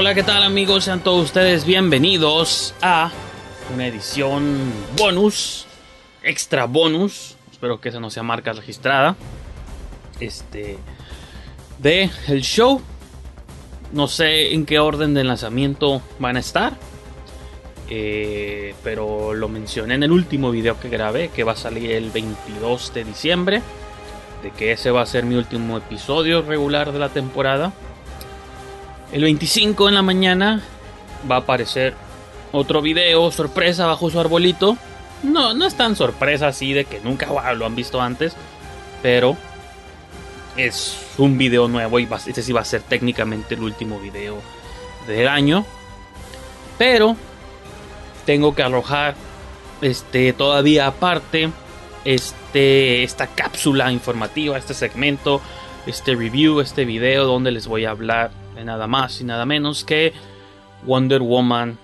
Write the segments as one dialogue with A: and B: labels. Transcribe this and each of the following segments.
A: Hola, ¿qué tal amigos? Sean todos ustedes bienvenidos a una edición bonus, extra bonus, espero que esa no sea marca registrada, este, de el show. No sé en qué orden de lanzamiento van a estar, eh, pero lo mencioné en el último video que grabé, que va a salir el 22 de diciembre, de que ese va a ser mi último episodio regular de la temporada. El 25 en la mañana va a aparecer otro video sorpresa bajo su arbolito. No, no es tan sorpresa así de que nunca lo han visto antes, pero es un video nuevo y este sí va a ser técnicamente el último video del año. Pero tengo que arrojar este todavía aparte este esta cápsula informativa, este segmento, este review, este video donde les voy a hablar nada más y nada menos que Wonder Woman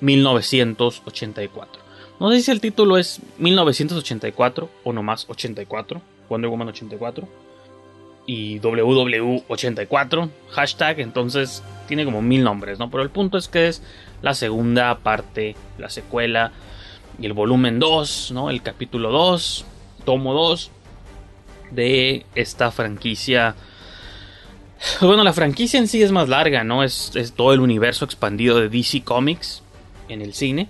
A: 1984. No sé si el título es 1984 o nomás 84, Wonder Woman 84 y WW84 hashtag, entonces tiene como mil nombres, ¿no? Pero el punto es que es la segunda parte, la secuela y el volumen 2, ¿no? El capítulo 2, tomo 2 de esta franquicia. Bueno, la franquicia en sí es más larga, ¿no? Es, todo el universo expandido de DC Comics en el cine,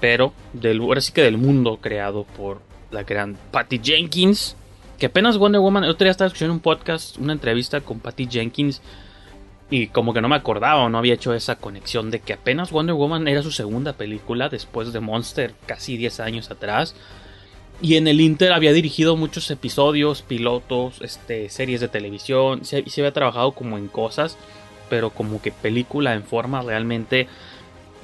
A: pero del, ahora sí que del mundo creado por la gran Patty Jenkins, que apenas Wonder Woman, el otro día estaba escuchando un podcast, una entrevista con Patty Jenkins, y como que no me acordaba o no había hecho esa conexión de que apenas Wonder Woman era su segunda película después de Monster casi 10 años atrás. Y en el Inter había dirigido muchos episodios, pilotos, este, series de televisión. Se, se había trabajado como en cosas, pero como que película en forma realmente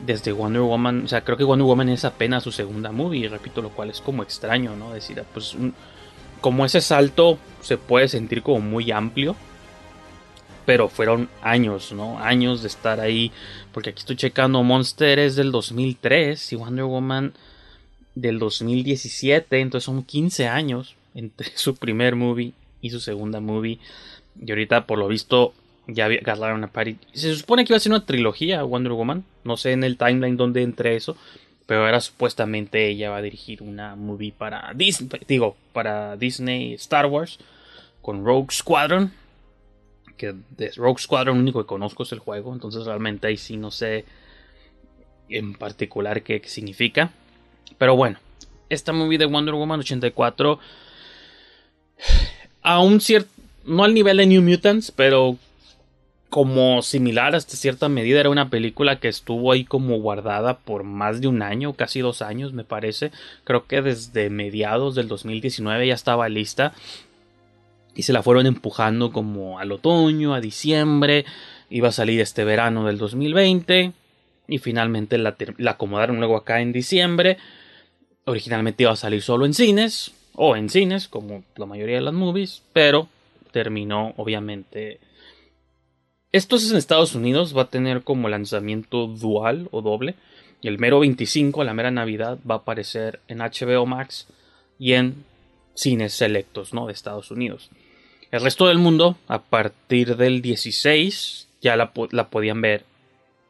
A: desde Wonder Woman. O sea, creo que Wonder Woman es apenas su segunda movie. Repito, lo cual es como extraño, ¿no? Decir, pues, como ese salto se puede sentir como muy amplio pero fueron años, ¿no? Años de estar ahí, porque aquí estoy checando, Monster es del 2003 y Wonder Woman del 2017, entonces son 15 años entre su primer movie y su segunda movie. Y ahorita, por lo visto, ya agarraron a Patty. Se supone que iba a ser una trilogía Wonder Woman, no sé en el timeline dónde entre eso, pero ahora supuestamente ella va a dirigir una movie para Disney, digo, para Disney Star Wars con Rogue Squadron que de Rogue Squadron lo único que conozco es el juego, entonces realmente ahí sí no sé en particular qué significa. Pero bueno, esta movie de Wonder Woman 84, a un cierto, no al nivel de New Mutants, pero como similar hasta cierta medida, era una película que estuvo ahí como guardada por más de un año, casi dos años me parece. Creo que desde mediados del 2019 ya estaba lista. Y se la fueron empujando como al otoño, a diciembre, iba a salir este verano del 2020 y finalmente la, acomodaron luego acá en diciembre. Originalmente iba a salir solo en cines o en cines como la mayoría de las movies, pero terminó obviamente esto es en Estados Unidos, va a tener como lanzamiento dual o doble. Y el mero 25, la mera Navidad, va a aparecer en HBO Max y en cines selectos, ¿no? De Estados Unidos. El resto del mundo, a partir del 16, ya la, podían ver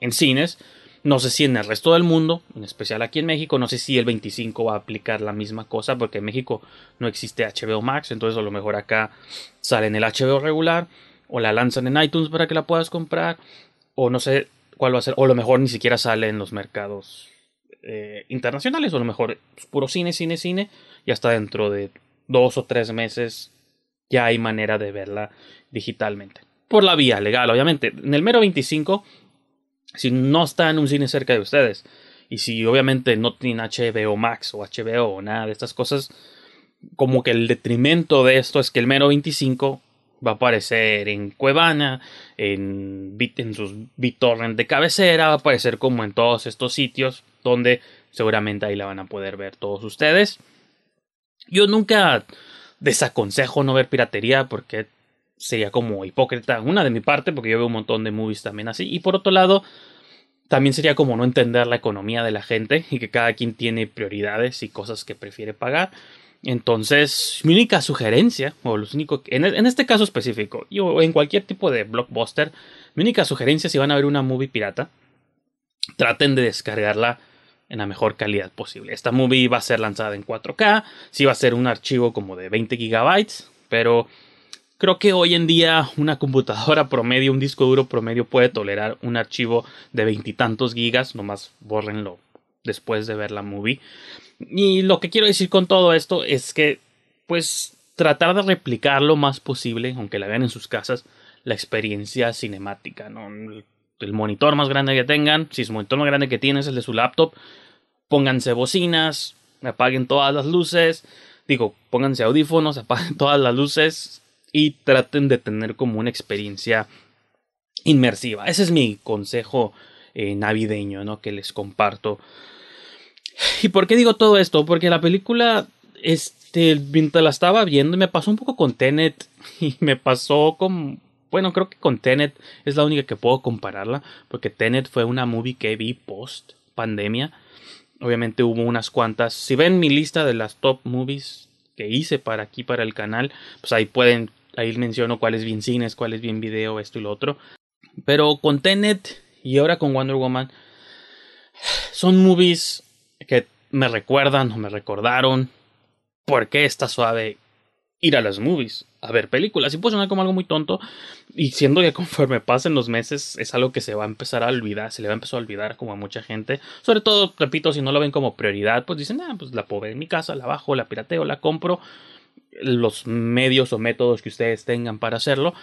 A: en cines. No sé si en el resto del mundo, en especial aquí en México, no sé si el 25 va a aplicar la misma cosa, porque en México no existe HBO Max, entonces a lo mejor acá sale en el HBO regular, o la lanzan en iTunes para que la puedas comprar, o no sé cuál va a ser, o a lo mejor ni siquiera sale en los mercados eh, internacionales, o a lo mejor puro cine, cine, cine, y hasta dentro de dos o tres meses ya hay manera de verla digitalmente. Por la vía legal, obviamente. En el mero 25, si no está en un cine cerca de ustedes, y si obviamente no tienen HBO Max o HBO o nada de estas cosas, como que el detrimento de esto es que el mero 25 va a aparecer en Cuevana, en, en sus BitTorrent de cabecera, va a aparecer como en todos estos sitios donde seguramente ahí la van a poder ver todos ustedes. Yo nunca desaconsejo no ver piratería porque sería como hipócrita. Una de mi parte, porque yo veo un montón de movies también así. Y por otro lado, también sería como no entender la economía de la gente y que cada quien tiene prioridades y cosas que prefiere pagar. Entonces, mi única sugerencia, o los únicos, en, en, este caso específico, o en cualquier tipo de blockbuster, mi única sugerencia si van a ver una movie pirata, traten de descargarla en la mejor calidad posible. Esta movie va a ser lanzada en 4K, sí va a ser un archivo como de 20 gigabytes, pero creo que hoy en día una computadora promedio, un disco duro promedio puede tolerar un archivo de veintitantos gigas, nomás bórrenlo después de ver la movie. Y lo que quiero decir con todo esto es que, pues, tratar de replicar lo más posible, aunque la vean en sus casas, la experiencia cinemática, ¿no? el monitor más grande que tengan, si es el monitor más grande que tienen es el de su laptop, pónganse bocinas, apaguen todas las luces, digo, pónganse audífonos, apaguen todas las luces y traten de tener como una experiencia inmersiva. Ese es mi consejo eh, navideño, ¿no? Que les comparto. ¿Y por qué digo todo esto? Porque la película, este, mientras la estaba viendo, me pasó un poco con Tenet y me pasó con bueno, creo que con Tenet es la única que puedo compararla, porque Tenet fue una movie que vi post pandemia. Obviamente hubo unas cuantas. Si ven mi lista de las top movies que hice para aquí, para el canal, pues ahí pueden, ahí menciono cuál es bien cines, cuál es bien video, esto y lo otro. Pero con Tenet y ahora con Wonder Woman, son movies que me recuerdan o me recordaron por qué está suave ir a las movies, a ver películas. Y puede sonar como algo muy tonto. Y siendo que conforme pasen los meses es algo que se va a empezar a olvidar, se le va a empezar a olvidar como a mucha gente. Sobre todo, repito, si no lo ven como prioridad, pues dicen, ah, pues la ver en mi casa, la bajo, la pirateo, la compro. Los medios o métodos que ustedes tengan para hacerlo.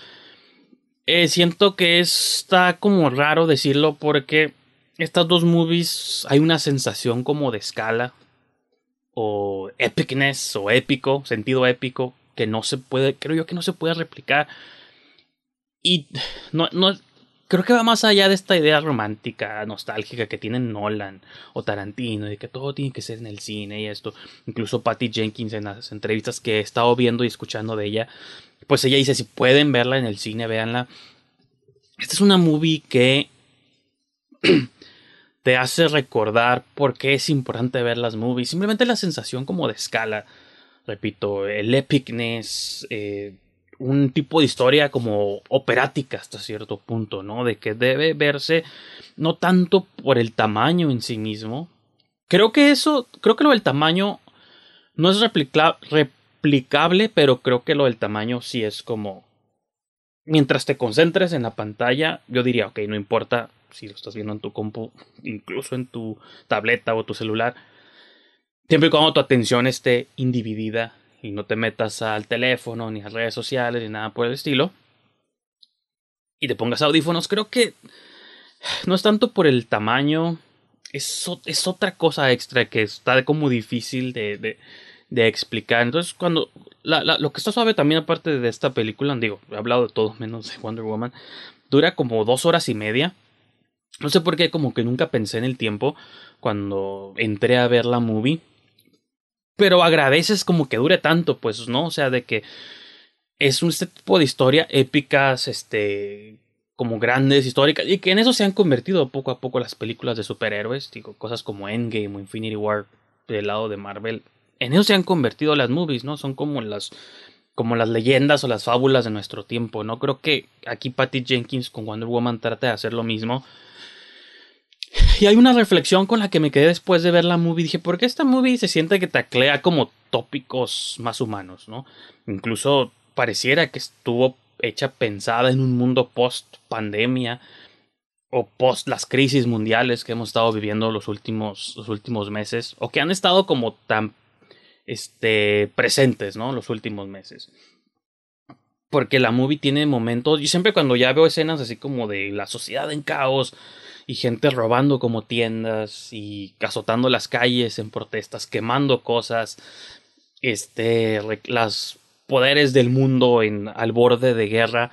A: Eh, siento que está como raro decirlo porque estas dos movies hay una sensación como de escala o epicness o épico, sentido épico que no se puede, creo yo que no se puede replicar. Y no, no, creo que va más allá de esta idea romántica, nostálgica que tienen Nolan o Tarantino, de que todo tiene que ser en el cine y esto. Incluso Patty Jenkins en las entrevistas que he estado viendo y escuchando de ella, pues ella dice, si pueden verla en el cine, véanla. Esta es una movie que te hace recordar por qué es importante ver las movies. Simplemente la sensación como de escala repito, el epicness, eh, un tipo de historia como operática hasta cierto punto, ¿no? De que debe verse no tanto por el tamaño en sí mismo. Creo que eso, creo que lo del tamaño no es replicable, pero creo que lo del tamaño sí es como... Mientras te concentres en la pantalla, yo diría, ok, no importa si lo estás viendo en tu compu, incluso en tu tableta o tu celular, Siempre y cuando tu atención esté individida y no te metas al teléfono, ni a redes sociales, ni nada por el estilo, y te pongas audífonos, creo que no es tanto por el tamaño, es, es otra cosa extra que está como difícil de, de, explicar. Entonces, cuando lo que está suave también, aparte de esta película, digo, he hablado de todo menos de Wonder Woman, dura como dos horas y media. No sé por qué, como que nunca pensé en el tiempo cuando entré a ver la movie pero agradeces como que dure tanto, pues, ¿no? O sea, de que es un este tipo de historia épicas, este, como grandes, históricas, y que en eso se han convertido poco a poco las películas de superhéroes, digo, cosas como Endgame o Infinity War del lado de Marvel, en eso se han convertido las movies, ¿no? Son como las como las leyendas o las fábulas de nuestro tiempo, ¿no? Creo que aquí Patty Jenkins con Wonder Woman trata de hacer lo mismo, y hay una reflexión con la que me quedé después de ver la movie. Dije, ¿por qué esta movie se siente que taclea como tópicos más humanos, no? Incluso pareciera que estuvo hecha pensada en un mundo post pandemia o post las crisis mundiales que hemos estado viviendo los últimos, los últimos meses o que han estado como tan este, presentes, ¿no? Los últimos meses. Porque la movie tiene momentos, y siempre cuando ya veo escenas así como de la sociedad en caos, y gente robando como tiendas y azotando las calles en protestas, quemando cosas, este, las poderes del mundo en al borde de guerra.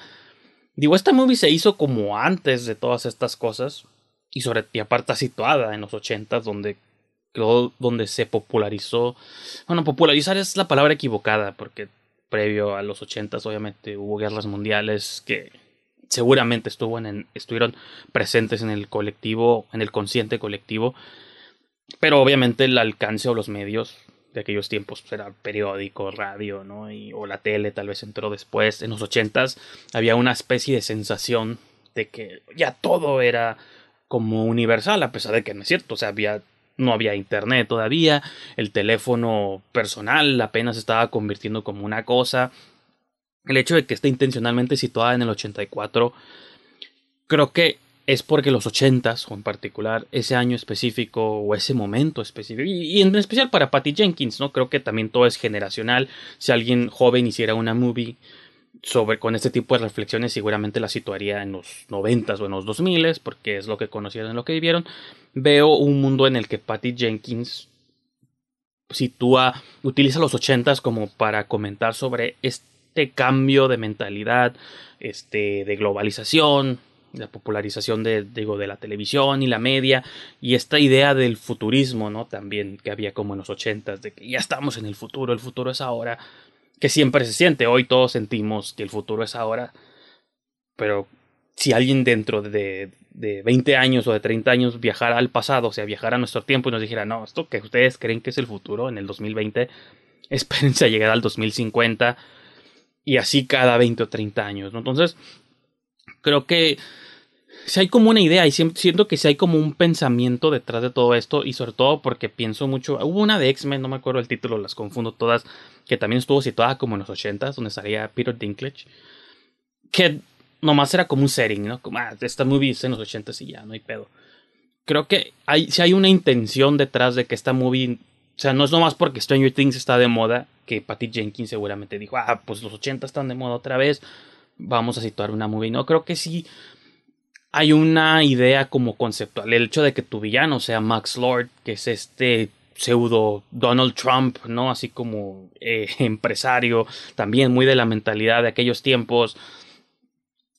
A: Digo, esta movie se hizo como antes de todas estas cosas y sobre y aparte situada en los ochentas donde donde se popularizó. Bueno, popularizar es la palabra equivocada porque previo a los ochentas obviamente hubo guerras mundiales que seguramente estuvo estuvieron presentes en el colectivo, en el consciente colectivo, pero obviamente el alcance o los medios de aquellos tiempos pues, era periódico, radio, ¿no? O la tele tal vez entró después. En los ochentas había una especie de sensación de que ya todo era como universal, a pesar de que no es cierto, o sea, había no había internet todavía, el teléfono personal apenas estaba convirtiendo como una cosa. El hecho de que esté intencionalmente situada en el 84, creo que es porque los 80s, o en particular ese año específico o ese momento específico, y, en especial para Patty Jenkins, ¿no? Creo que también todo es generacional. Si alguien joven hiciera una movie sobre con este tipo de reflexiones seguramente la situaría en los 90 o en los 2000 porque es lo que conocieron, lo que vivieron. Veo un mundo en el que Patty Jenkins sitúa, utiliza los 80 como para comentar sobre este cambio de mentalidad, este, de globalización, la popularización de, digo, de la televisión y la media y esta idea del futurismo, ¿no? También que había como en los 80 de que ya estamos en el futuro, el futuro es ahora que siempre se siente. Hoy todos sentimos que el futuro es ahora, pero si alguien dentro de, de 20 años o de 30 años viajara al pasado, o sea, viajara a nuestro tiempo y nos dijera, no, esto que ustedes creen que es el futuro en el 2020, espérense a llegar al 2050 y así cada 20 o 30 años. Entonces, creo que si hay como una idea y siento que si hay como un pensamiento detrás de todo esto y sobre todo porque pienso mucho, hubo una de X-Men, no me acuerdo el título, las confundo todas, que también estuvo situada como en los 80 donde salía Peter Dinklage, que nomás era como un setting, ¿no? Como, ah, esta movie es en los 80 y ya, no hay pedo. Creo que hay, si hay una intención detrás de que esta movie, o sea, no es nomás porque Stranger Things está de moda, que Patty Jenkins seguramente dijo, ah, pues los 80 están de moda otra vez, vamos a situar una movie. No, creo que sí hay una idea como conceptual. El hecho de que tu villano sea Max Lord, que es este pseudo Donald Trump, ¿no? Así como eh, empresario, también muy de la mentalidad de aquellos tiempos.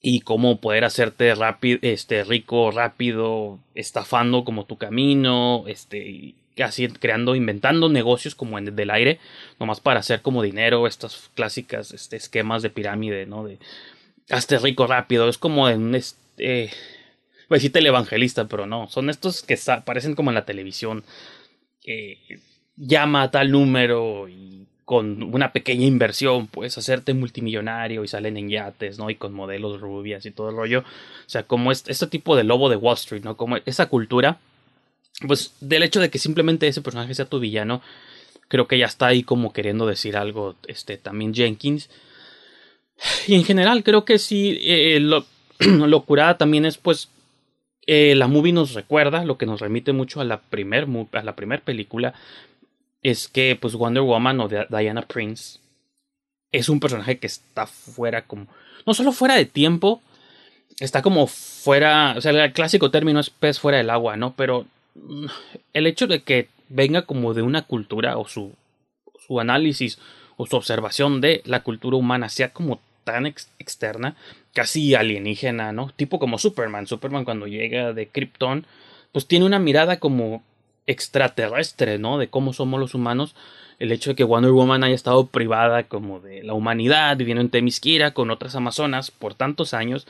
A: Y cómo poder hacerte rápido, este, rico, rápido, estafando como tu camino, este, así creando, inventando negocios como en del aire, nomás para hacer como dinero, estas clásicas este, esquemas de pirámide, ¿no? De hazte rico rápido, es como en este, pues sí, evangelista, pero no, son estos que aparecen como en la televisión, llama a tal número y con una pequeña inversión puedes hacerte multimillonario y salen en yates, ¿no? Y con modelos rubias y todo el rollo. O sea, como este tipo de lobo de Wall Street, ¿no? Como esa cultura, pues del hecho de que simplemente ese personaje sea tu villano, creo que ya está ahí como queriendo decir algo, este, también Jenkins. Y en general creo que sí, eh, lo, curada también es pues eh, la movie nos recuerda, lo que nos remite mucho a la primer, a la primer película, es que pues Wonder Woman o Diana Prince es un personaje que está fuera como, no solo fuera de tiempo, está como fuera, o sea, el clásico término es pez fuera del agua, ¿no? Pero el hecho de que venga como de una cultura o su, su análisis o su observación de la cultura humana sea como tan externa, casi alienígena, ¿no? Tipo como Superman. Superman cuando llega de Krypton, pues tiene una mirada como extraterrestre, ¿no? De cómo somos los humanos. El hecho de que Wonder Woman haya estado privada como de la humanidad, viviendo en Temisquira con otras amazonas por tantos años,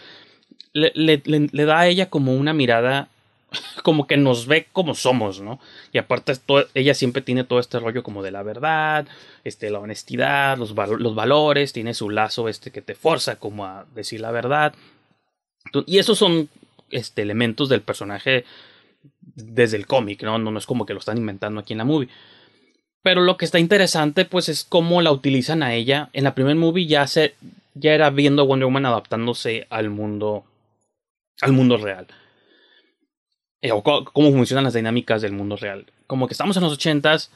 A: le, da a ella como una mirada como que nos ve como somos, ¿no? Y aparte ella siempre tiene todo este rollo como de la verdad, este, la honestidad, los, valores, tiene su lazo este que te forza como a decir la verdad. Y esos son este, elementos del personaje desde el cómic, ¿no? ¿no? es como que lo están inventando aquí en la movie. Pero lo que está interesante, pues, es cómo la utilizan a ella. En la primer movie ya se, ya era viendo a Wonder Woman adaptándose al mundo, al mundo real. Eh, o cómo funcionan las dinámicas del mundo real. Como que estamos en los ochentas,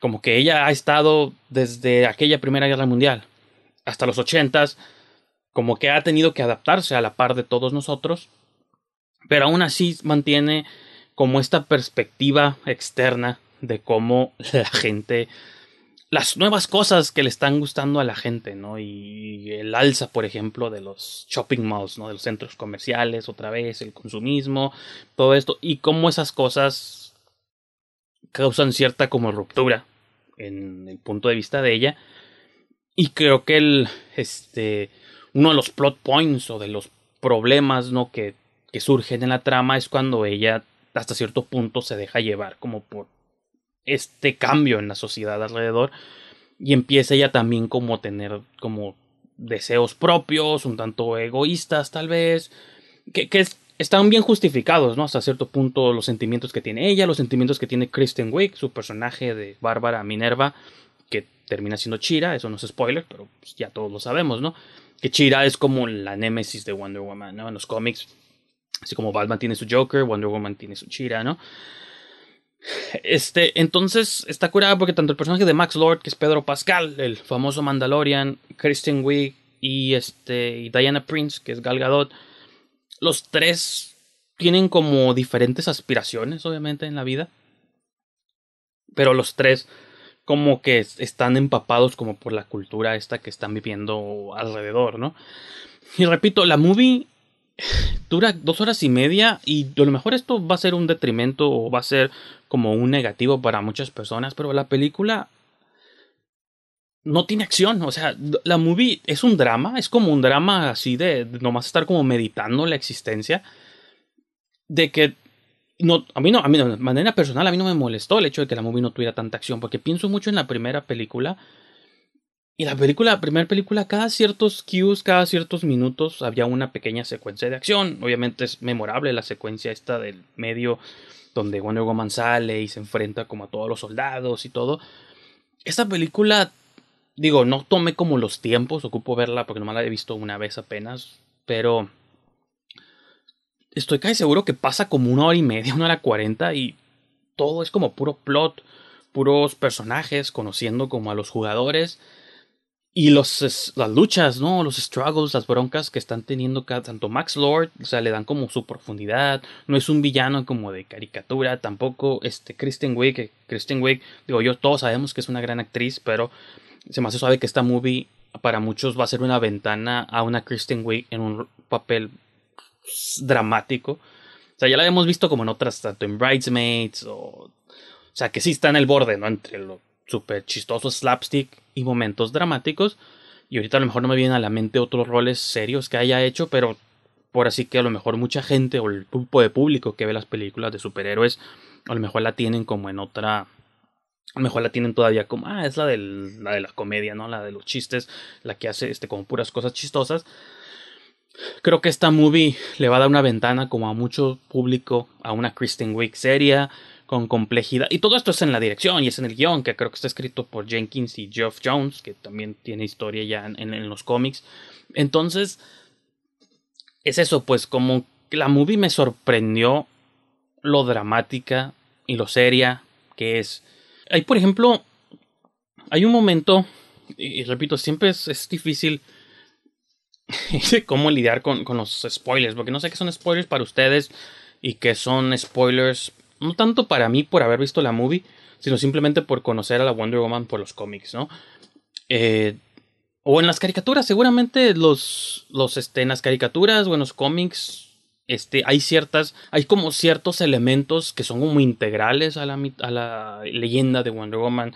A: como que ella ha estado desde aquella Primera Guerra Mundial hasta los ochentas, como que ha tenido que adaptarse a la par de todos nosotros, pero aún así mantiene como esta perspectiva externa de cómo la gente las nuevas cosas que le están gustando a la gente, ¿no? Y el alza, por ejemplo, de los shopping malls, ¿no? De los centros comerciales, otra vez, el consumismo, todo esto, y cómo esas cosas causan cierta como ruptura en el punto de vista de ella. Y creo que el, este, uno de los plot points o de los problemas, ¿no? Que, que surgen en la trama es cuando ella hasta cierto punto se deja llevar como por este cambio en la sociedad alrededor y empieza ella también como a tener como deseos propios, un tanto egoístas tal vez, que, están bien justificados, ¿no? Hasta cierto punto los sentimientos que tiene ella, los sentimientos que tiene Kristen Wiig, su personaje de Bárbara Minerva, que termina siendo Chira, eso no es spoiler, pero pues, ya todos lo sabemos, ¿no? Que Chira es como la némesis de Wonder Woman, ¿no? En los cómics, así como Batman tiene su Joker, Wonder Woman tiene su Chira, ¿no? Este, entonces está curada porque tanto el personaje de Max Lord, que es Pedro Pascal, el famoso Mandalorian, Kristen Wiig y este y Diana Prince, que es Gal Gadot, los tres tienen como diferentes aspiraciones, obviamente, en la vida. Pero los tres como que están empapados como por la cultura esta que están viviendo alrededor, ¿no? Y repito, la movie dura dos horas y media y a lo mejor esto va a ser un detrimento o va a ser como un negativo para muchas personas, pero la película no tiene acción, o sea, la movie es un drama, es como un drama así de, nomás estar como meditando la existencia, de que no, a mí no, a mí de manera personal a mí no me molestó el hecho de que la movie no tuviera tanta acción, porque pienso mucho en la primera película y la película, la primera película, cada ciertos cues, cada ciertos minutos había una pequeña secuencia de acción. Obviamente es memorable la secuencia esta del medio donde Wonder Woman sale y se enfrenta como a todos los soldados y todo. Esta película, digo, no tomé como los tiempos, ocupo verla porque nomás la he visto una vez apenas, pero estoy casi seguro que pasa como una hora y media, una hora cuarenta y todo es como puro plot, puros personajes conociendo como a los jugadores y los, las luchas, ¿no? Los struggles, las broncas que están teniendo cada, tanto Max Lord, o sea, le dan como su profundidad. No es un villano como de caricatura, tampoco este Kristen Wiig, Kristen Wiig, digo yo, todos sabemos que es una gran actriz, pero se me hace suave que esta movie para muchos va a ser una ventana a una Kristen Wiig en un papel dramático. O sea, ya la hemos visto como en otras, tanto en Bridesmaids o... O sea, que sí está en el borde, ¿no? Entre lo súper chistoso slapstick y momentos dramáticos. Y ahorita a lo mejor no me vienen a la mente otros roles serios que haya hecho, pero por así que a lo mejor mucha gente o el grupo de público que ve las películas de superhéroes, a lo mejor la tienen como en otra. A lo mejor la tienen todavía como, ah, es la, del, la de la comedia, ¿no? La de los chistes, la que hace este, como puras cosas chistosas. Creo que esta movie le va a dar una ventana como a mucho público a una Kristen Wiig seria, con complejidad. Y todo esto es en la dirección y es en el guion, que creo que está escrito por Jenkins y Geoff Jones, que también tiene historia ya en, los cómics. Entonces, es eso, pues como la movie me sorprendió lo dramática y lo seria que es. Hay, por ejemplo, hay un momento, y, repito, siempre es, es difícil cómo lidiar con, con los spoilers, porque no sé qué son spoilers para ustedes y qué son spoilers no tanto para mí por haber visto la movie, sino simplemente por conocer a la Wonder Woman por los cómics, ¿no? Eh, o en las caricaturas, seguramente los, los, este, en las caricaturas o en los cómics, este, hay ciertas, hay como ciertos elementos que son como integrales a la, a la leyenda de Wonder Woman.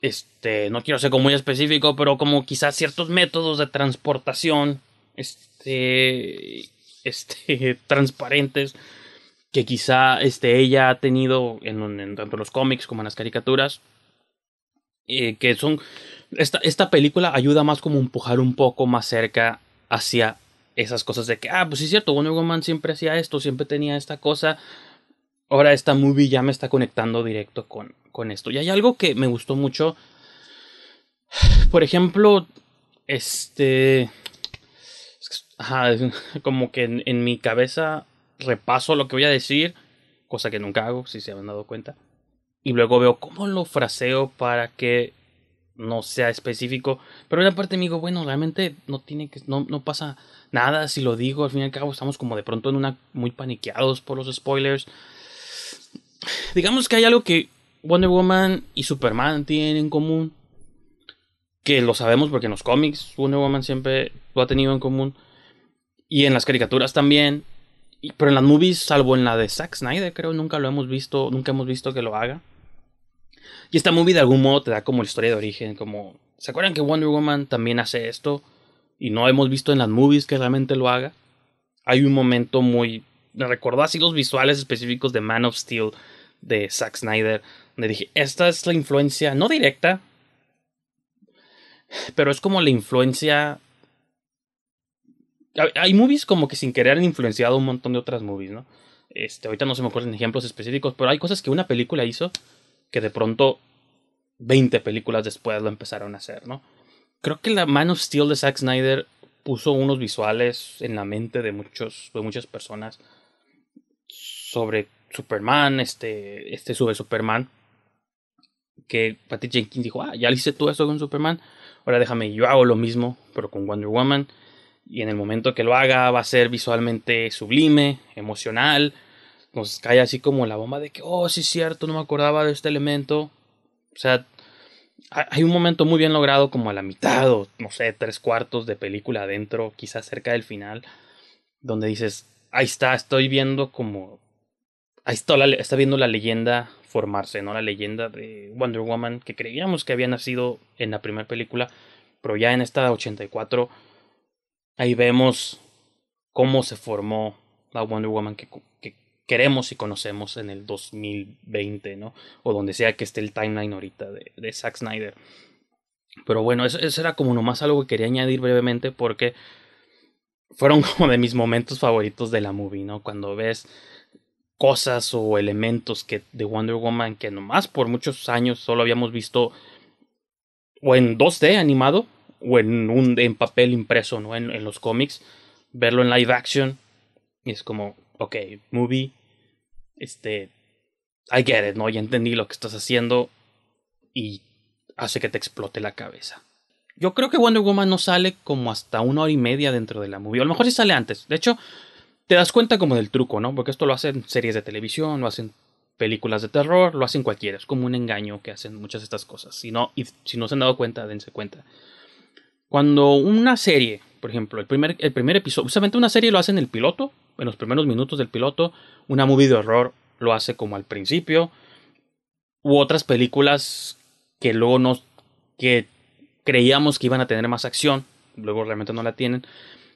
A: Este, no quiero ser como muy específico, pero como quizás ciertos métodos de transportación, este, este, transparentes que quizá este, ella ha tenido en, en tanto los cómics como en las caricaturas, eh, que son... Esta, esta película ayuda más como empujar un poco más cerca hacia esas cosas de que, ah, pues sí es cierto, Wonder Woman siempre hacía esto, siempre tenía esta cosa. Ahora esta movie ya me está conectando directo con, con esto. Y hay algo que me gustó mucho. Por ejemplo, este... Ajá, como que en mi cabeza repaso lo que voy a decir, cosa que nunca hago, si se han dado cuenta. Y luego veo cómo lo fraseo para que no sea específico. Pero una parte me digo, bueno, realmente no tiene que, no, no pasa nada si lo digo. Al fin y al cabo estamos como de pronto en una muy paniqueados por los spoilers. Digamos que hay algo que Wonder Woman y Superman tienen en común. Que lo sabemos porque en los cómics Wonder Woman siempre lo ha tenido en común. Y en las caricaturas también pero en las movies, salvo en la de Zack Snyder, creo, nunca lo hemos visto, nunca hemos visto que lo haga. Y esta movie de algún modo te da como la historia de origen, como... ¿Se acuerdan que Wonder Woman también hace esto? Y no hemos visto en las movies que realmente lo haga. Hay un momento muy... Me recordó así los visuales específicos de Man of Steel de Zack Snyder. Donde dije, esta es la influencia, no directa, pero es como la influencia. Hay movies como que sin querer han influenciado un montón de otras movies, ¿no? Este, ahorita no se me ocurren ejemplos específicos, pero hay cosas que una película hizo que de pronto 20 películas después lo empezaron a hacer, ¿no? Creo que la Man of Steel de Zack Snyder puso unos visuales en la mente de muchos de muchas personas sobre Superman, este este sobre Superman que Patty Jenkins dijo, "Ah, ya le hice tú eso con Superman, ahora déjame yo hago lo mismo, pero con Wonder Woman." Y en el momento que lo haga va a ser visualmente sublime, emocional, nos cae así como la bomba de que, oh, sí es cierto, no me acordaba de este elemento. O sea, hay un momento muy bien logrado como a la mitad o no sé, tres cuartos de película adentro, quizás cerca del final, donde dices, ahí está, estoy viendo como... Ahí está, está viendo la leyenda formarse, ¿no? La leyenda de Wonder Woman que creíamos que había nacido en la primera película, pero ya en esta 84 ahí vemos cómo se formó la Wonder Woman que, que queremos y conocemos en el 2020, ¿no? O donde sea que esté el timeline ahorita de, Zack Snyder. Pero bueno, eso, era como nomás algo que quería añadir brevemente porque fueron como de mis momentos favoritos de la movie, ¿no? Cuando ves cosas o elementos que de Wonder Woman que nomás por muchos años solo habíamos visto o en 2D animado o en un en papel impreso, ¿no? En, en los cómics, verlo en live action y es como, ok, movie este, I get it, ¿no? Ya entendí lo que estás haciendo y hace que te explote la cabeza. Yo creo que Wonder Woman no sale como hasta una hora y media dentro de la movie. A lo mejor sí sale antes. De hecho, te das cuenta como del truco, ¿no? Porque esto lo hacen series de televisión, lo hacen películas de terror, lo hacen cualquiera. Es como un engaño que hacen muchas de estas cosas. Si no, si no se han dado cuenta, dense cuenta. Cuando una serie, por ejemplo, el primer, el primer episodio, justamente una serie lo hacen en el piloto, en los primeros minutos del piloto, una movie de horror lo hace como al principio, u otras películas que luego nos, que creíamos que iban a tener más acción, luego realmente no la tienen,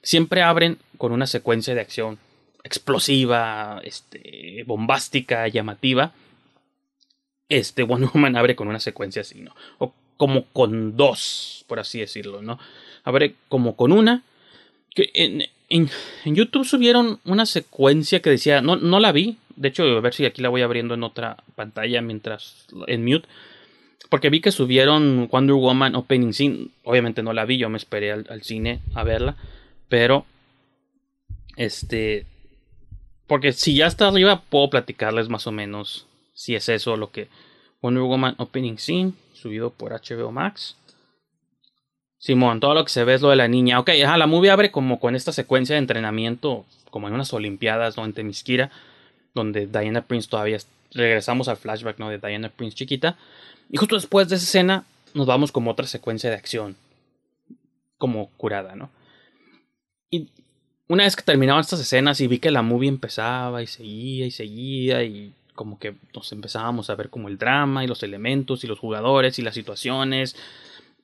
A: siempre abren con una secuencia de acción explosiva, este, bombástica, llamativa. Este Wonder Woman abre con una secuencia así, ¿no? Como con dos, por así decirlo, ¿no? Ver, como con una. Que en, en, YouTube subieron una secuencia que decía, no, no la vi, de hecho, a ver si aquí la voy abriendo en otra pantalla mientras en mute. Porque vi que subieron Wonder Woman Opening Scene. Obviamente no la vi, yo me esperé al, al cine a verla. Pero, este, porque si ya está arriba, puedo platicarles más o menos si es eso lo que Wonder Woman Opening Scene subido por HBO Max. Simón, todo lo que se ve es lo de la niña. Ok, ajá, la movie abre como con esta secuencia de entrenamiento, como en unas Olimpiadas, ¿no? En Temisquira, donde Diana Prince todavía. Regresamos al flashback, ¿no? De Diana Prince chiquita. Y justo después de esa escena, nos vamos como otra secuencia de acción. Como curada, ¿no? Y una vez que terminaban estas escenas y vi que la movie empezaba y seguía y seguía y como que nos empezábamos a ver como el drama y los elementos y los jugadores y las situaciones.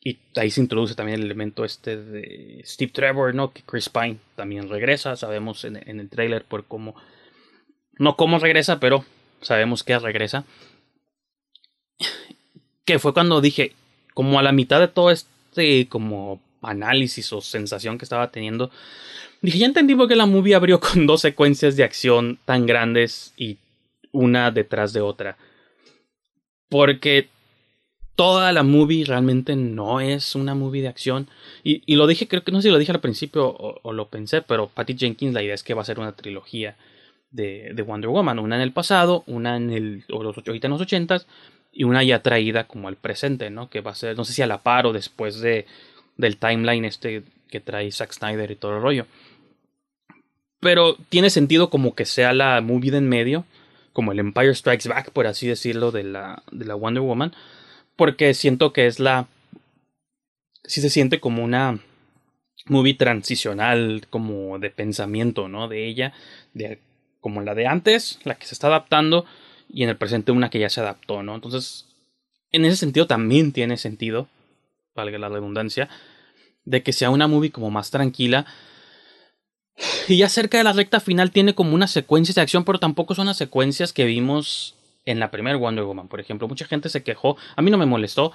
A: Y ahí se introduce también el elemento este de Steve Trevor, ¿no? Que Chris Pine también regresa. Sabemos en, en el trailer por cómo. No cómo regresa, pero sabemos que regresa. Que fue cuando dije, como a la mitad de todo este como análisis o sensación que estaba teniendo, dije, ya entendí por qué la movie abrió con dos secuencias de acción tan grandes y una detrás de otra. Porque toda la movie realmente no es una movie de acción. Y, y lo dije, creo que no sé si lo dije al principio o, lo pensé, pero Patty Jenkins la idea es que va a ser una trilogía de, de Wonder Woman. Una en el pasado, una en el, o los, ahorita en ochentas, y una ya traída como al presente, ¿no? Que va a ser, no sé si a la par o después de, del timeline este que trae Zack Snyder y todo el rollo. Pero tiene sentido como que sea la movie de en medio como el Empire Strikes Back, por así decirlo, de la, de la Wonder Woman, porque siento que es la... sí se siente como una movie transicional, como de pensamiento, ¿no? De ella, de, como la de antes, la que se está adaptando, y en el presente una que ya se adaptó, ¿no? Entonces, en ese sentido también tiene sentido, valga la redundancia, de que sea una movie como más tranquila, y ya cerca de la recta final tiene como unas secuencias de acción, pero tampoco son las secuencias que vimos en la primera Wonder Woman, por ejemplo. Mucha gente se quejó, a mí no me molestó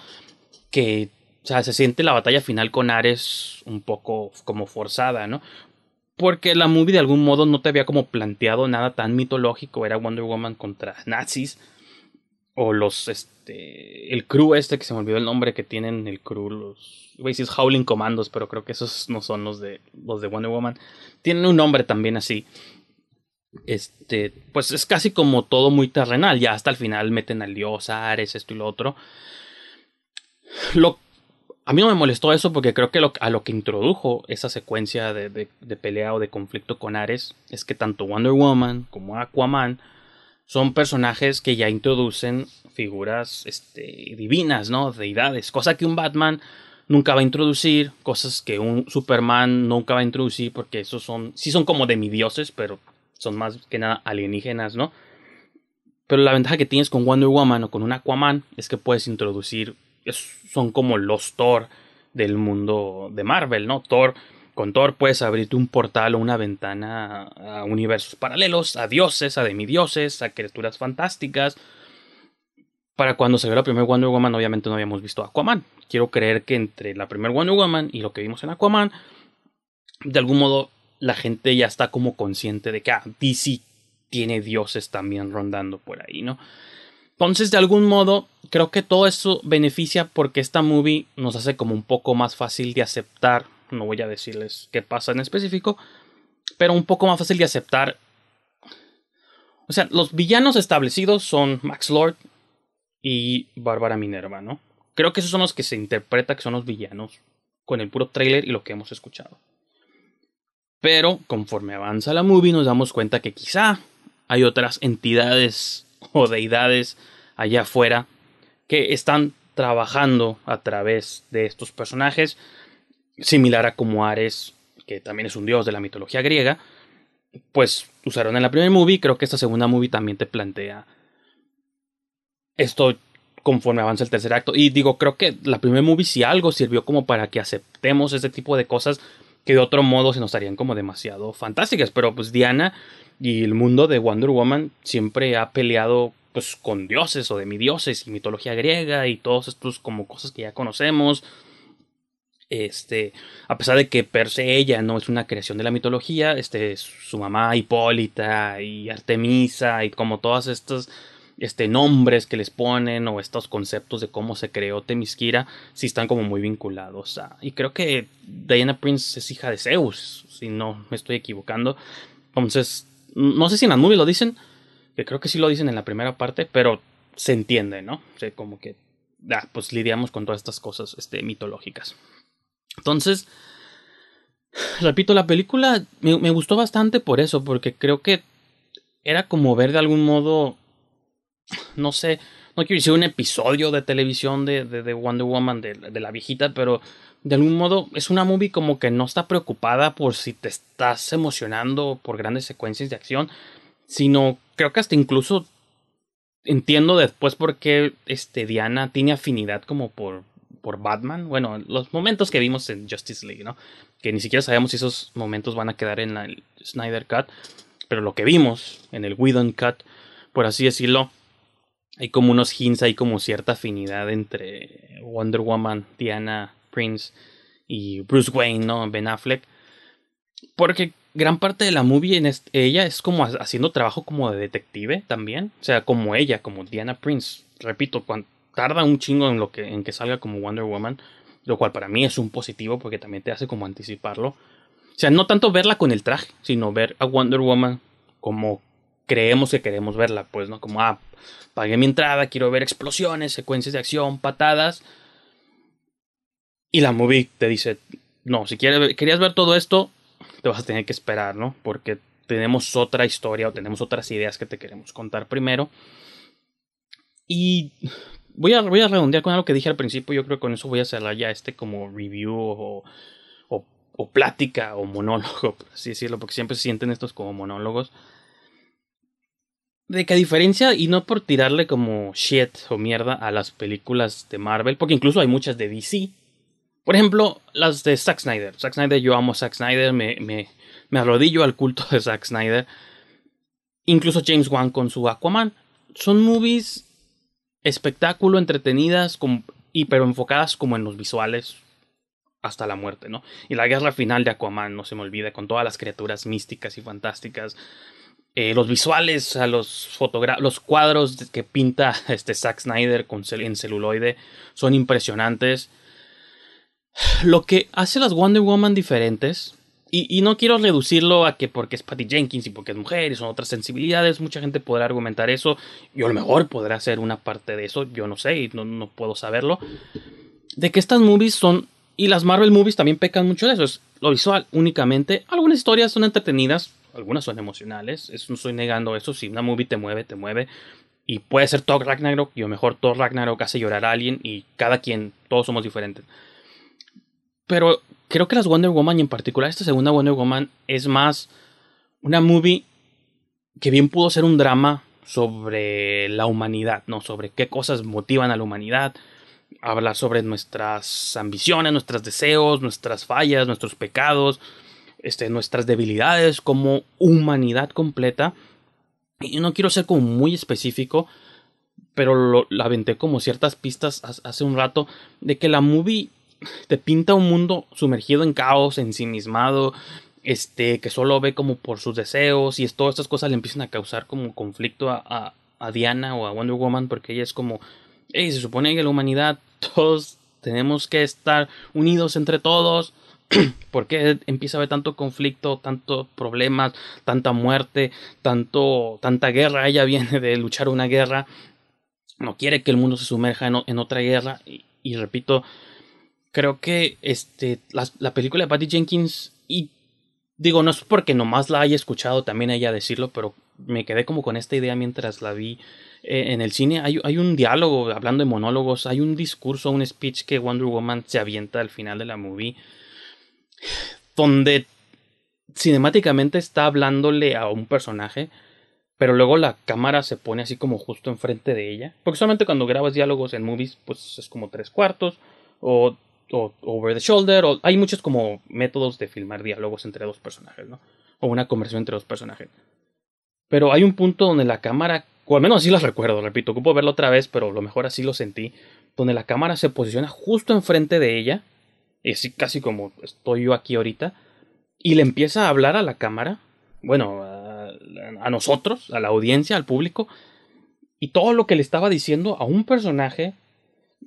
A: que, sea, se siente la batalla final con Ares un poco como forzada, ¿no? Porque la movie de algún modo no te había como planteado nada tan mitológico, era Wonder Woman contra nazis o los este el crew este que se me olvidó el nombre que tienen el crew los iba a decir Howling Commandos pero creo que esos no son los de los de Wonder Woman. Tienen un nombre también así. Este pues es casi como todo muy terrenal. Ya hasta el final meten al dios Ares esto y lo otro. Lo a mí no me molestó eso porque creo que a lo que introdujo esa secuencia de, de, pelea o de conflicto con Ares es que tanto Wonder Woman como Aquaman son personajes que ya introducen figuras este, divinas, ¿no? Deidades, cosa que un Batman nunca va a introducir, cosas que un Superman nunca va a introducir porque esos son, sí son como demidioses, pero son más que nada alienígenas, ¿no? Pero la ventaja que tienes con Wonder Woman o con un Aquaman es que puedes introducir son como los Thor del mundo de Marvel, ¿no? Thor, con Thor puedes abrirte un portal o una ventana a universos paralelos, a dioses, a demidioses, a criaturas fantásticas. Para cuando se la primera Wonder Woman, obviamente no habíamos visto Aquaman. Quiero creer que entre la primera Wonder Woman y lo que vimos en Aquaman, de algún modo la gente ya está como consciente de que ah, DC tiene dioses también rondando por ahí, ¿no? Entonces, de algún modo, creo que todo eso beneficia porque esta movie nos hace como un poco más fácil de aceptar. No voy a decirles qué pasa en específico, pero un poco más fácil de aceptar. O sea, los villanos establecidos son Max Lord y Bárbara Minerva, ¿no? Creo que esos son los que se interpreta que son los villanos con el puro trailer y lo que hemos escuchado. Pero conforme avanza la movie nos damos cuenta que quizá hay otras entidades o deidades allá afuera que están trabajando a través de estos personajes, similar a como Ares, que también es un dios de la mitología griega, pues usaron en la primera movie, creo que esta segunda movie también te plantea esto conforme avanza el tercer acto. Y digo, creo que la primera movie si algo sirvió como para que aceptemos este tipo de cosas que de otro modo se nos harían como demasiado fantásticas. Pero pues Diana y el mundo de Wonder Woman siempre ha peleado pues con dioses o demidioses y mitología griega y todos estos como cosas que ya conocemos. Este, a pesar de que per se ella no es una creación de la mitología, este, su mamá Hipólita y Artemisa y como todos estos este, nombres que les ponen o estos conceptos de cómo se creó Temisquira, sí están como muy vinculados a... Y creo que Diana Prince es hija de Zeus, si no me estoy equivocando. Entonces, no sé si en la movie lo dicen, que creo que sí lo dicen en la primera parte, pero se entiende, ¿no? O sea, como que, pues lidiamos con todas estas cosas este, mitológicas. Entonces, repito, la película me, gustó bastante por eso, porque creo que era como ver de algún modo, no sé, no quiero decir un episodio de televisión de, de, de Wonder Woman, de, de, la viejita, pero de algún modo es una movie como que no está preocupada por si te estás emocionando por grandes secuencias de acción, sino creo que hasta incluso entiendo después por qué este, Diana tiene afinidad como por, por Batman. Bueno, los momentos que vimos en Justice League, ¿no? Que ni siquiera sabemos si esos momentos van a quedar en el Snyder Cut, pero lo que vimos en el Whedon Cut, por así decirlo, hay como unos hints, hay como cierta afinidad entre Wonder Woman, Diana, Prince y Bruce Wayne, ¿no? Ben Affleck. Porque gran parte de la movie en ella es como haciendo trabajo como de detective también. O sea, como ella, como Diana Prince. Repito, cuando, tarda un chingo en, lo que, en que salga como Wonder Woman. Lo cual para mí es un positivo porque también te hace como anticiparlo. O sea, no tanto verla con el traje, sino ver a Wonder Woman como creemos que queremos verla, pues, ¿no? Como, ah, pagué mi entrada, quiero ver explosiones, secuencias de acción, patadas. Y la movie te dice, no, si quieres, querías ver todo esto, te vas a tener que esperar, ¿no? Porque tenemos otra historia o tenemos otras ideas que te queremos contar primero. Y voy a, voy a redondear con algo que dije al principio. Yo creo que con eso voy a cerrar ya este como review o, o, plática o monólogo, por así decirlo, porque siempre se sienten estos como monólogos. De que a diferencia, y no por tirarle como shit o mierda a las películas de Marvel, porque incluso hay muchas de DC, por ejemplo, las de Zack Snyder. Zack Snyder, yo amo Zack Snyder, me, me arrodillo al culto de Zack Snyder. Incluso James Wan con su Aquaman. son movies espectáculo, entretenidas, y pero enfocadas como en los visuales hasta la muerte, ¿no? Y la guerra final de Aquaman, no se me olvide, con todas las criaturas místicas y fantásticas. Eh, los visuales, a los los cuadros que pinta este Zack Snyder con en celuloide son impresionantes. Lo que hace las Wonder Woman diferentes, y, no quiero reducirlo a que porque es Patty Jenkins y porque es mujer y son otras sensibilidades, mucha gente podrá argumentar eso, yo a lo mejor podrá ser una parte de eso, yo no sé y no, no puedo saberlo, de que estas movies son, y las Marvel movies también pecan mucho de eso, es lo visual únicamente, algunas historias son entretenidas, algunas son emocionales, no estoy negando eso, si una movie te mueve, te mueve, y puede ser Thor Ragnarok, y a lo mejor Thor Ragnarok hace llorar a alguien, y cada quien, todos somos diferentes. Pero creo que las Wonder Woman y en particular esta segunda Wonder Woman es más una movie que bien pudo ser un drama sobre la humanidad, ¿no? Sobre qué cosas motivan a la humanidad, hablar sobre nuestras ambiciones, nuestros deseos, nuestras fallas, nuestros pecados, este, nuestras debilidades como humanidad completa. Y no quiero ser como muy específico, pero lo, la aventé como ciertas pistas hace un rato de que la movie te pinta un mundo sumergido en caos, ensimismado, este, que solo ve como por sus deseos y todas estas cosas le empiezan a causar como conflicto a, a, Diana o a Wonder Woman porque ella es como, hey, se supone que la humanidad todos tenemos que estar unidos entre todos. ¿Por qué empieza a haber tanto conflicto, tantos problemas, tanta muerte, tanto, tanta guerra? Ella viene de luchar una guerra, no quiere que el mundo se sumerja en, otra guerra y repito, creo que este, la, película de Patty Jenkins, y digo, no es porque nomás la haya escuchado también ella decirlo, pero me quedé como con esta idea mientras la vi eh, en el cine. Hay, hay, un diálogo, hablando de monólogos, hay un discurso, un speech que Wonder Woman se avienta al final de la movie, donde cinemáticamente está hablándole a un personaje. Pero luego la cámara se pone así como justo enfrente de ella. Porque solamente cuando grabas diálogos en movies, pues es como tres cuartos. O o over the shoulder, hay muchos como métodos de filmar diálogos entre dos personajes, ¿no? O una conversación entre dos personajes. Pero hay un punto donde la cámara, o al menos así lo recuerdo, repito, ocupo verlo otra vez, pero lo mejor así lo sentí, donde la cámara se posiciona justo enfrente de ella, y así casi como estoy yo aquí ahorita, y le empieza a hablar a la cámara, bueno, a, a nosotros, a la audiencia, al público, y todo lo que le estaba diciendo a un personaje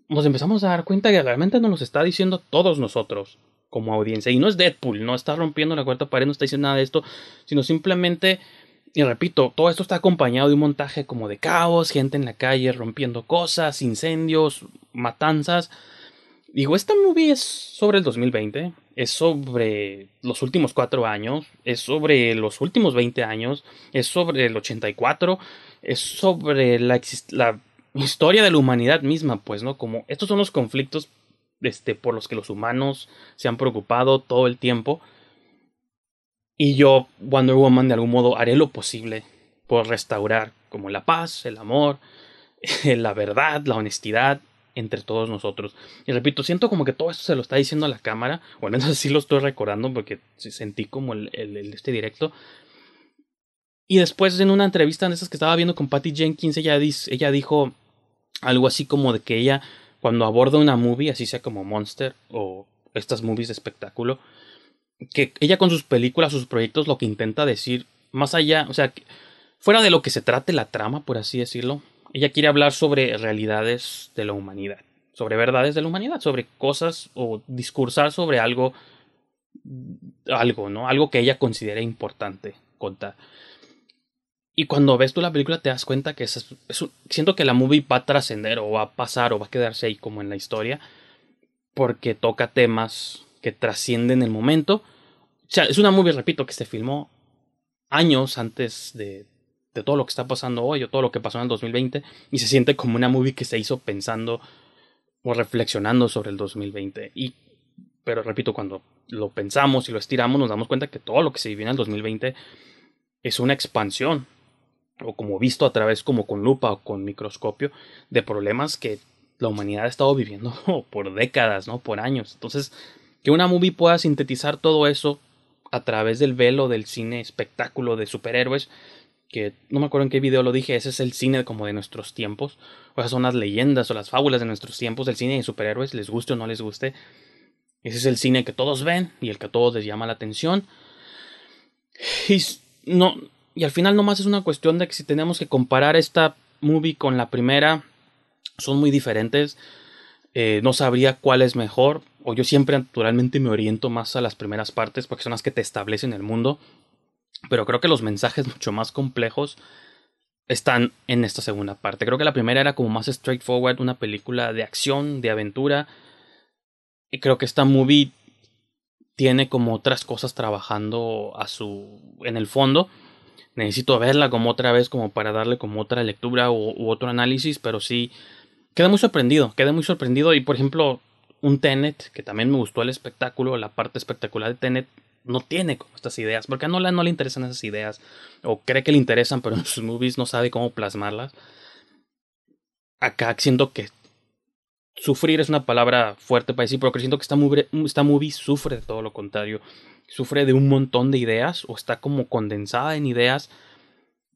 A: nos empezamos a dar cuenta que realmente nos está diciendo todos nosotros como audiencia. Y no es Deadpool, no está rompiendo la cuarta pared, no está diciendo nada de esto, sino simplemente, y repito, todo esto está acompañado de un montaje como de caos, gente en la calle rompiendo cosas, incendios, matanzas. Digo, esta movie es sobre el 2020, es sobre los últimos cuatro años, es sobre los últimos 20 años, es sobre el 84, es sobre la, la historia de la humanidad misma, pues, ¿no? Como estos son los conflictos este, por los que los humanos se han preocupado todo el tiempo. Y yo, Wonder Woman, de algún modo haré lo posible por restaurar como la paz, el amor, la verdad, la honestidad entre todos nosotros. Y repito, siento como que todo esto se lo está diciendo a la cámara, o al menos así lo estoy recordando porque sentí como el, este directo. Y después en una entrevista en esas que estaba viendo con Patty Jenkins, ella, ella dijo, algo así como de que ella, cuando aborda una movie, así sea como Monster o estas movies de espectáculo, que ella con sus películas, sus proyectos, lo que intenta decir, más allá, o sea, fuera de lo que se trate la trama, por así decirlo, ella quiere hablar sobre realidades de la humanidad, sobre verdades de la humanidad, sobre cosas o discursar sobre algo, algo, ¿no? Algo que ella considera importante contar. Y cuando ves tú la película te das cuenta que es, siento que la movie va a trascender o va a pasar o va a quedarse ahí como en la historia porque toca temas que trascienden el momento. O sea, es una movie, repito, que se filmó años antes de, de todo lo que está pasando hoy o todo lo que pasó en el 2020 y se siente como una movie que se hizo pensando o reflexionando sobre el 2020. Y, pero repito, cuando lo pensamos y lo estiramos nos damos cuenta que todo lo que se vivió en el 2020 es una expansión o como visto a través como con lupa o con microscopio de problemas que la humanidad ha estado viviendo por décadas, ¿no? Por años. Entonces, que una movie pueda sintetizar todo eso a través del velo del cine espectáculo de superhéroes, que no me acuerdo en qué video lo dije, ese es el cine como de nuestros tiempos, o esas son las leyendas o las fábulas de nuestros tiempos, el cine de superhéroes, les guste o no les guste. Ese es el cine que todos ven y el que a todos les llama la atención. Y, no, y al final nomás es una cuestión de que si tenemos que comparar esta movie con la primera, son muy diferentes. Eh, no sabría cuál es mejor, o yo siempre naturalmente me oriento más a las primeras partes porque son las que te establecen el mundo. Pero creo que los mensajes mucho más complejos están en esta segunda parte. Creo que la primera era como más straightforward, una película de acción, de aventura. Y creo que esta movie tiene como otras cosas trabajando a su en el fondo. Necesito verla como otra vez como para darle como otra lectura u, otro análisis, pero sí quedé muy sorprendido, quedé muy sorprendido y por ejemplo un Tenet que también me gustó el espectáculo, la parte espectacular de Tenet no tiene como estas ideas, porque a Nolan no le interesan esas ideas, o cree que le interesan, pero en sus movies no sabe cómo plasmarlas. Acá siento que sufrir es una palabra fuerte para decir, pero siento que esta movie, esta movie sufre de todo lo contrario. Sufre de un montón de ideas, o está como condensada en ideas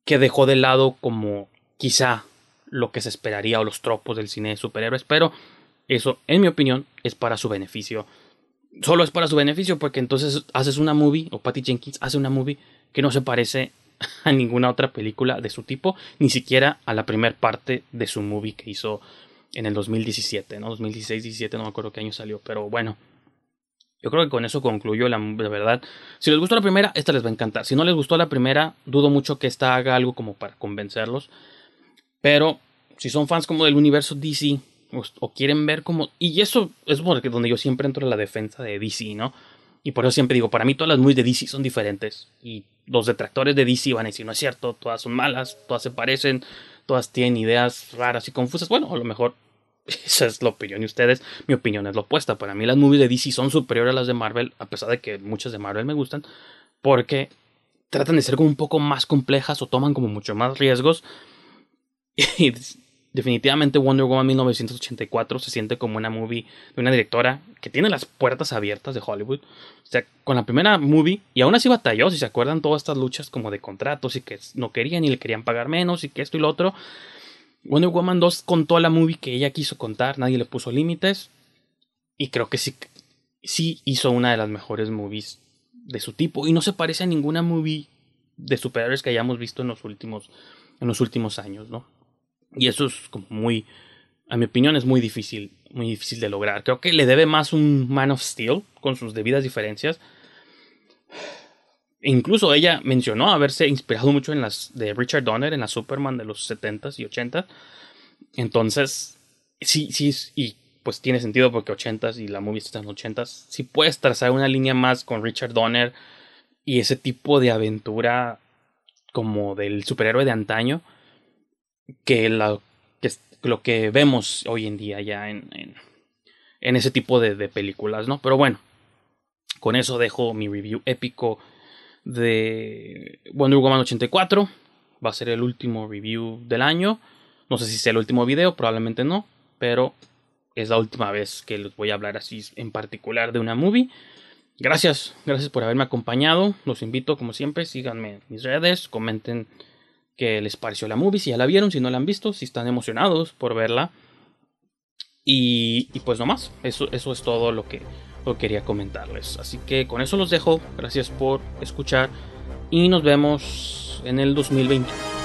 A: que dejó de lado como quizá lo que se esperaría o los tropos del cine de superhéroes, pero eso, en mi opinión, es para su beneficio solo es para su beneficio porque entonces haces una movie o Patty Jenkins hace una movie que no se parece a ninguna otra película de su tipo, ni siquiera a la primera parte de su movie que hizo en el 2017, ¿no? 2016-17, no me acuerdo qué año salió, pero bueno. Yo creo que con eso concluyo la, la, verdad. Si les gustó la primera, esta les va a encantar. Si no les gustó la primera, dudo mucho que esta haga algo como para convencerlos. Pero si son fans como del universo DC, o, quieren ver como... Y eso es porque donde yo siempre entro en la defensa de DC, ¿no? Y por eso siempre digo, para mí todas las movies de DC son diferentes. Y los detractores de DC van a decir, no es cierto, todas son malas, todas se parecen, todas tienen ideas raras y confusas. Bueno, a lo mejor esa es la opinión de ustedes. Mi opinión es la opuesta. Para mí las movies de DC son superiores a las de Marvel, a pesar de que muchas de Marvel me gustan, porque tratan de ser como un poco más complejas o toman como mucho más riesgos. Y definitivamente Wonder Woman 1984 se siente como una movie de una directora que tiene las puertas abiertas de Hollywood. O sea, con la primera movie, y aún así batalló, si se acuerdan, todas estas luchas como de contratos y que no querían y le querían pagar menos y que esto y lo otro. Wonder Woman 2 contó la movie que ella quiso contar, nadie le puso límites. Y creo que sí, sí hizo una de las mejores movies de su tipo. Y no se parece a ninguna movie de superhéroes que hayamos visto en los últimos, en los últimos años, ¿no? Y eso es como muy, a mi opinión, es muy difícil, muy difícil de lograr. Creo que le debe más un Man of Steel, con sus debidas diferencias. Incluso ella mencionó haberse inspirado mucho en las de Richard Donner, en la Superman de los 70s y 80s. Entonces, sí, sí, y pues tiene sentido porque 80s y la movie está en los 80s. Si puedes trazar una línea más con Richard Donner y ese tipo de aventura como del superhéroe de antaño que, la, que lo que vemos hoy en día ya en, en, ese tipo de, de, películas, ¿no? Pero bueno, con eso dejo mi review épico de Wonder Woman 84. Va a ser el último review del año. No sé si sea el último video, probablemente no, pero es la última vez que les voy a hablar así en particular de una movie. Gracias, gracias por haberme acompañado. Los invito, como siempre, síganme en mis redes, comenten qué les pareció la movie, si ya la vieron, si no la han visto, si están emocionados por verla. Y, y pues nomás, eso, eso es todo lo que, lo quería comentarles. Así que con eso los dejo, gracias por escuchar y nos vemos en el 2020.